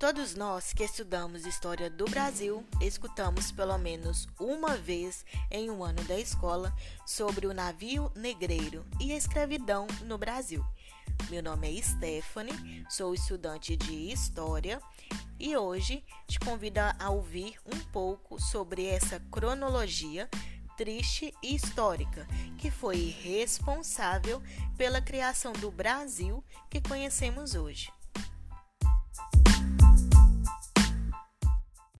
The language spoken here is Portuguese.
Todos nós que estudamos história do Brasil escutamos pelo menos uma vez em um ano da escola sobre o navio negreiro e a escravidão no Brasil. Meu nome é Stephanie, sou estudante de História e hoje te convido a ouvir um pouco sobre essa cronologia triste e histórica que foi responsável pela criação do Brasil que conhecemos hoje.